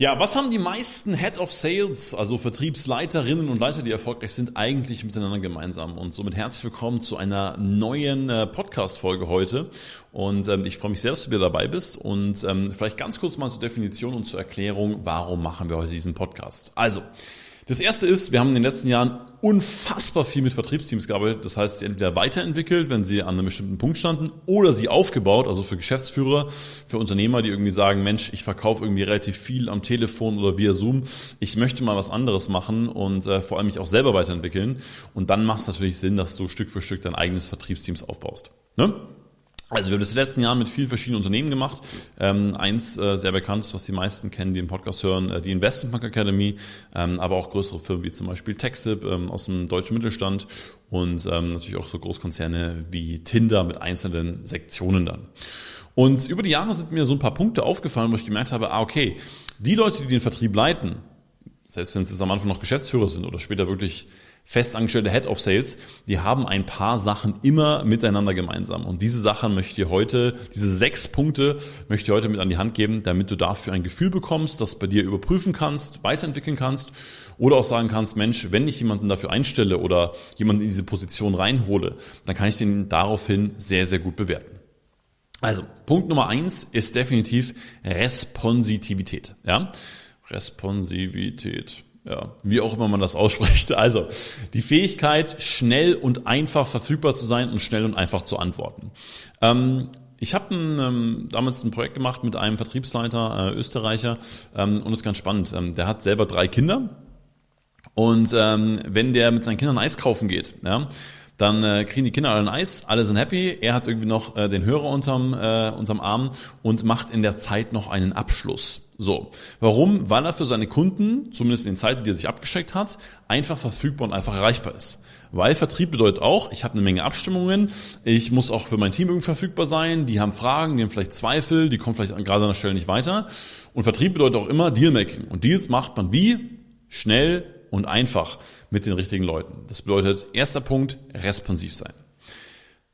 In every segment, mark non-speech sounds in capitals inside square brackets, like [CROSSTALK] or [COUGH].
Ja, was haben die meisten Head of Sales, also Vertriebsleiterinnen und Leiter, die erfolgreich sind, eigentlich miteinander gemeinsam? Und somit herzlich willkommen zu einer neuen äh, Podcast-Folge heute. Und ähm, ich freue mich sehr, dass du wieder dabei bist. Und ähm, vielleicht ganz kurz mal zur Definition und zur Erklärung, warum machen wir heute diesen Podcast? Also, das erste ist, wir haben in den letzten Jahren unfassbar viel mit Vertriebsteams gearbeitet. Das heißt, sie entweder weiterentwickelt, wenn sie an einem bestimmten Punkt standen, oder sie aufgebaut, also für Geschäftsführer, für Unternehmer, die irgendwie sagen, Mensch, ich verkaufe irgendwie relativ viel am Telefon oder via Zoom. Ich möchte mal was anderes machen und äh, vor allem mich auch selber weiterentwickeln. Und dann macht es natürlich Sinn, dass du Stück für Stück dein eigenes Vertriebsteams aufbaust. Ne? Also wir haben das in den letzten Jahren mit vielen verschiedenen Unternehmen gemacht. Ähm, eins äh, sehr bekannt, was die meisten kennen, die den Podcast hören, äh, die Investment Bank Academy, ähm, aber auch größere Firmen wie zum Beispiel Texip ähm, aus dem deutschen Mittelstand und ähm, natürlich auch so Großkonzerne wie Tinder mit einzelnen Sektionen dann. Und über die Jahre sind mir so ein paar Punkte aufgefallen, wo ich gemerkt habe, ah okay, die Leute, die den Vertrieb leiten, selbst wenn es jetzt am Anfang noch Geschäftsführer sind oder später wirklich festangestellte Head of Sales, die haben ein paar Sachen immer miteinander gemeinsam. Und diese Sachen möchte ich heute, diese sechs Punkte möchte ich heute mit an die Hand geben, damit du dafür ein Gefühl bekommst, das bei dir überprüfen kannst, weiterentwickeln kannst oder auch sagen kannst, Mensch, wenn ich jemanden dafür einstelle oder jemanden in diese Position reinhole, dann kann ich den daraufhin sehr, sehr gut bewerten. Also, Punkt Nummer eins ist definitiv Responsivität. Ja? Responsivität ja, wie auch immer man das ausspricht. Also die Fähigkeit, schnell und einfach verfügbar zu sein und schnell und einfach zu antworten. Ähm, ich habe ähm, damals ein Projekt gemacht mit einem Vertriebsleiter, äh, Österreicher, ähm, und das ist ganz spannend. Ähm, der hat selber drei Kinder. Und ähm, wenn der mit seinen Kindern Eis kaufen geht, ja, dann äh, kriegen die Kinder alle ein Eis, alle sind happy. Er hat irgendwie noch äh, den Hörer unterm, äh, unterm Arm und macht in der Zeit noch einen Abschluss. So, warum? Weil er für seine Kunden, zumindest in den Zeiten, die er sich abgesteckt hat, einfach verfügbar und einfach erreichbar ist. Weil Vertrieb bedeutet auch, ich habe eine Menge Abstimmungen, ich muss auch für mein Team irgendwie verfügbar sein, die haben Fragen, die haben vielleicht Zweifel, die kommen vielleicht gerade an der Stelle nicht weiter. Und Vertrieb bedeutet auch immer Dealmaking. Und Deals macht man wie? Schnell und einfach mit den richtigen Leuten. Das bedeutet, erster Punkt, responsiv sein.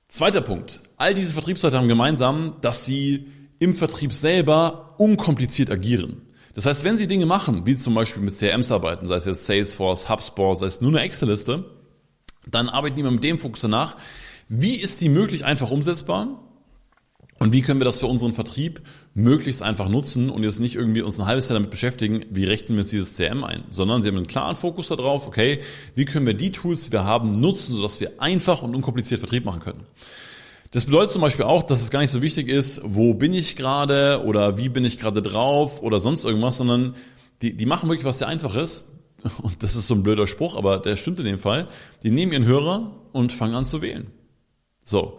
Zweiter Punkt, all diese Vertriebsleiter haben gemeinsam, dass sie im Vertrieb selber unkompliziert agieren. Das heißt, wenn Sie Dinge machen, wie zum Beispiel mit CRMs arbeiten, sei es jetzt Salesforce, HubSpot, sei es nur eine Excel-Liste, dann arbeiten die mit dem Fokus danach, wie ist die möglich einfach umsetzbar und wie können wir das für unseren Vertrieb möglichst einfach nutzen und jetzt nicht irgendwie uns ein halbes Jahr damit beschäftigen, wie rechnen wir jetzt dieses CRM ein, sondern sie haben einen klaren Fokus darauf, okay, wie können wir die Tools, die wir haben, nutzen, sodass wir einfach und unkompliziert Vertrieb machen können. Das bedeutet zum Beispiel auch, dass es gar nicht so wichtig ist, wo bin ich gerade oder wie bin ich gerade drauf oder sonst irgendwas, sondern die, die machen wirklich was sehr Einfaches. [LAUGHS] Und das ist so ein blöder Spruch, aber der stimmt in dem Fall. Die nehmen ihren Hörer und fangen an zu wählen. So.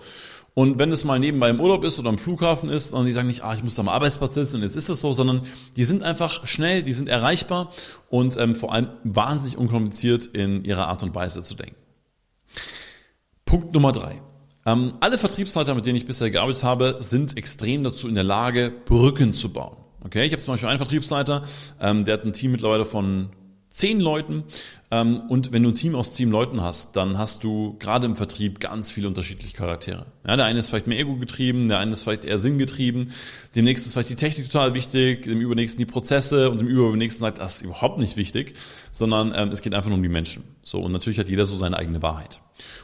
Und wenn es mal nebenbei im Urlaub ist oder am Flughafen ist, und die sagen nicht, ah, ich muss am Arbeitsplatz sitzen jetzt ist es so, sondern die sind einfach schnell, die sind erreichbar und ähm, vor allem wahnsinnig unkompliziert in ihrer Art und Weise zu denken. Punkt Nummer drei. Ähm, alle Vertriebsleiter, mit denen ich bisher gearbeitet habe, sind extrem dazu in der Lage, Brücken zu bauen. Okay, ich habe zum Beispiel einen Vertriebsleiter, ähm, der hat ein Team mittlerweile von zehn Leuten. Ähm, und wenn du ein Team aus zehn Leuten hast, dann hast du gerade im Vertrieb ganz viele unterschiedliche Charaktere. Ja, der eine ist vielleicht mehr Ego getrieben, der eine ist vielleicht eher Sinn getrieben, dem nächsten ist vielleicht die Technik total wichtig, dem übernächsten die Prozesse und dem übernächsten sagt, das ist überhaupt nicht wichtig, sondern ähm, es geht einfach nur um die Menschen. So und natürlich hat jeder so seine eigene Wahrheit.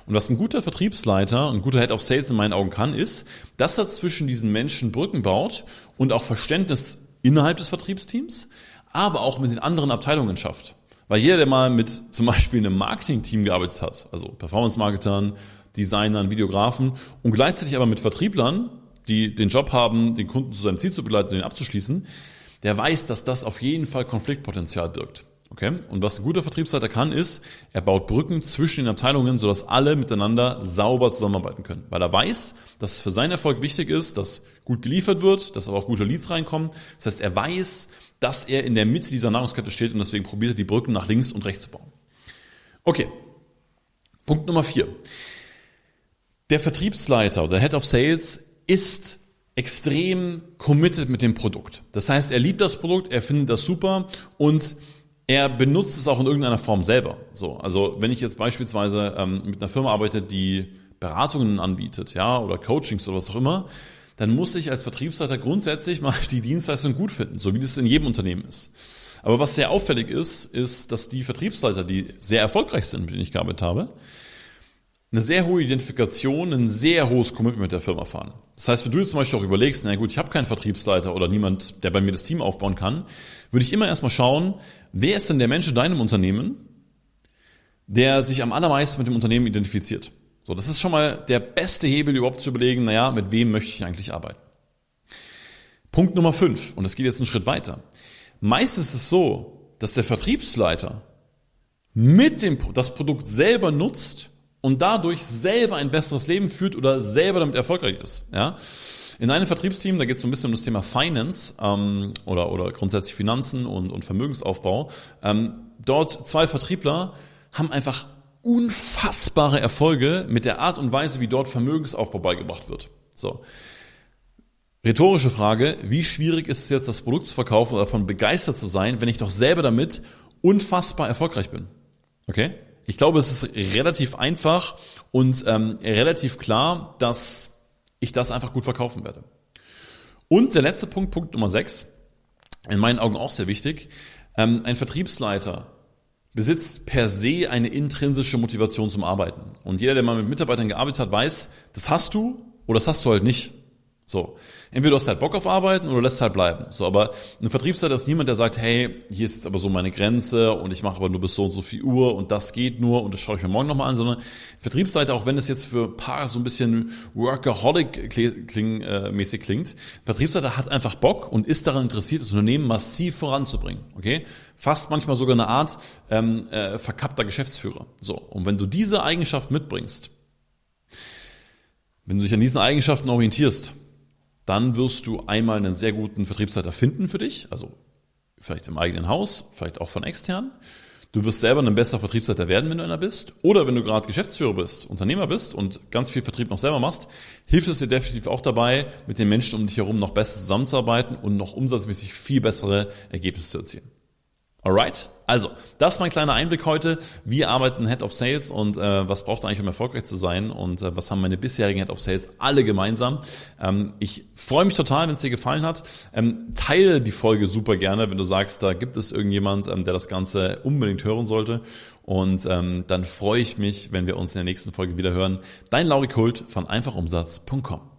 Und was ein guter Vertriebsleiter, ein guter Head of Sales in meinen Augen kann, ist, dass er zwischen diesen Menschen Brücken baut und auch Verständnis innerhalb des Vertriebsteams, aber auch mit den anderen Abteilungen schafft. Weil jeder, der mal mit zum Beispiel einem Marketing-Team gearbeitet hat, also Performance-Marketern, Designern, Videografen und gleichzeitig aber mit Vertrieblern, die den Job haben, den Kunden zu seinem Ziel zu begleiten und ihn abzuschließen, der weiß, dass das auf jeden Fall Konfliktpotenzial birgt. Okay? Und was ein guter Vertriebsleiter kann, ist, er baut Brücken zwischen den Abteilungen, sodass alle miteinander sauber zusammenarbeiten können. Weil er weiß, dass es für seinen Erfolg wichtig ist, dass gut geliefert wird, dass aber auch gute Leads reinkommen. Das heißt, er weiß, dass er in der Mitte dieser Nahrungskette steht und deswegen probiert er die Brücken nach links und rechts zu bauen. Okay. Punkt Nummer vier. Der Vertriebsleiter oder Head of Sales ist extrem committed mit dem Produkt. Das heißt, er liebt das Produkt, er findet das super und er benutzt es auch in irgendeiner Form selber. So, also wenn ich jetzt beispielsweise ähm, mit einer Firma arbeite, die Beratungen anbietet, ja, oder Coachings oder was auch immer, dann muss ich als Vertriebsleiter grundsätzlich mal [LAUGHS] die Dienstleistung gut finden, so wie das in jedem Unternehmen ist. Aber was sehr auffällig ist, ist, dass die Vertriebsleiter, die sehr erfolgreich sind, mit denen ich gearbeitet habe, eine sehr hohe Identifikation, ein sehr hohes Commitment mit der Firma fahren. Das heißt, wenn du jetzt zum Beispiel auch überlegst, na gut, ich habe keinen Vertriebsleiter oder niemand, der bei mir das Team aufbauen kann, würde ich immer erstmal schauen, wer ist denn der Mensch in deinem Unternehmen, der sich am allermeisten mit dem Unternehmen identifiziert. So, das ist schon mal der beste Hebel, überhaupt zu überlegen, naja, mit wem möchte ich eigentlich arbeiten. Punkt Nummer fünf, und es geht jetzt einen Schritt weiter. Meistens ist es so, dass der Vertriebsleiter mit dem, das Produkt selber nutzt und dadurch selber ein besseres Leben führt oder selber damit erfolgreich ist. Ja? In einem Vertriebsteam, da geht es so ein bisschen um das Thema Finance ähm, oder, oder grundsätzlich Finanzen und, und Vermögensaufbau. Ähm, dort zwei Vertriebler haben einfach unfassbare Erfolge mit der Art und Weise, wie dort Vermögensaufbau beigebracht wird. So. Rhetorische Frage, wie schwierig ist es jetzt, das Produkt zu verkaufen oder davon begeistert zu sein, wenn ich doch selber damit unfassbar erfolgreich bin? Okay? Ich glaube, es ist relativ einfach und ähm, relativ klar, dass ich das einfach gut verkaufen werde. Und der letzte Punkt, Punkt Nummer 6, in meinen Augen auch sehr wichtig. Ähm, ein Vertriebsleiter besitzt per se eine intrinsische Motivation zum Arbeiten. Und jeder, der mal mit Mitarbeitern gearbeitet hat, weiß, das hast du oder das hast du halt nicht. So. Entweder du hast halt Bock auf Arbeiten oder lässt halt bleiben. So, aber ein Vertriebsleiter ist niemand, der sagt, hey, hier ist jetzt aber so meine Grenze und ich mache aber nur bis so und so viel Uhr und das geht nur und das schaue ich mir morgen nochmal an, sondern Vertriebsleiter, auch wenn es jetzt für Paar so ein bisschen Workaholic-mäßig klingt, Vertriebsleiter hat einfach Bock und ist daran interessiert, das Unternehmen massiv voranzubringen. Okay? Fast manchmal sogar eine Art ähm, äh, verkappter Geschäftsführer. So. Und wenn du diese Eigenschaft mitbringst, wenn du dich an diesen Eigenschaften orientierst, dann wirst du einmal einen sehr guten Vertriebsleiter finden für dich, also vielleicht im eigenen Haus, vielleicht auch von extern. Du wirst selber ein besserer Vertriebsleiter werden, wenn du einer bist. Oder wenn du gerade Geschäftsführer bist, Unternehmer bist und ganz viel Vertrieb noch selber machst, hilft es dir definitiv auch dabei, mit den Menschen um dich herum noch besser zusammenzuarbeiten und noch umsatzmäßig viel bessere Ergebnisse zu erzielen. Alright? Also, das ist mein kleiner Einblick heute. Wie arbeiten Head of Sales und äh, was braucht eigentlich, um erfolgreich zu sein und äh, was haben meine bisherigen Head of Sales alle gemeinsam. Ähm, ich freue mich total, wenn es dir gefallen hat. Ähm, teile die Folge super gerne, wenn du sagst, da gibt es irgendjemand, ähm, der das Ganze unbedingt hören sollte. Und ähm, dann freue ich mich, wenn wir uns in der nächsten Folge wieder hören. Dein Lauri Kult von einfachumsatz.com.